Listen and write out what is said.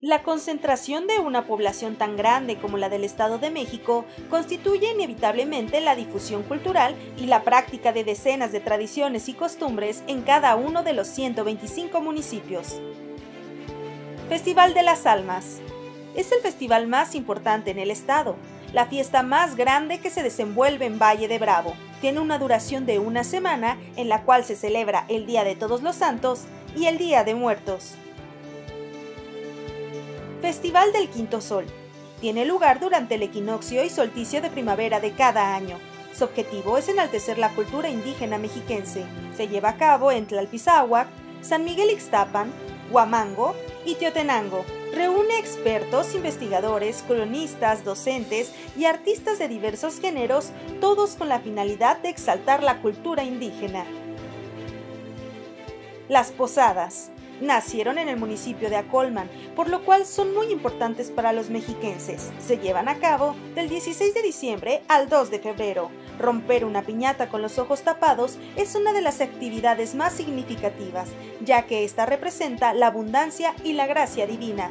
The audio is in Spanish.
La concentración de una población tan grande como la del Estado de México constituye inevitablemente la difusión cultural y la práctica de decenas de tradiciones y costumbres en cada uno de los 125 municipios. Festival de las Almas. Es el festival más importante en el estado, la fiesta más grande que se desenvuelve en Valle de Bravo. Tiene una duración de una semana en la cual se celebra el Día de Todos los Santos y el Día de Muertos. Festival del Quinto Sol. Tiene lugar durante el equinoccio y solsticio de primavera de cada año. Su objetivo es enaltecer la cultura indígena mexiquense. Se lleva a cabo en Tlalpizáhuac, San Miguel Ixtapan, Huamango y Teotenango. Reúne expertos, investigadores, cronistas, docentes y artistas de diversos géneros, todos con la finalidad de exaltar la cultura indígena. Las posadas nacieron en el municipio de Acolman, por lo cual son muy importantes para los mexiquenses. Se llevan a cabo del 16 de diciembre al 2 de febrero. Romper una piñata con los ojos tapados es una de las actividades más significativas, ya que esta representa la abundancia y la gracia divina.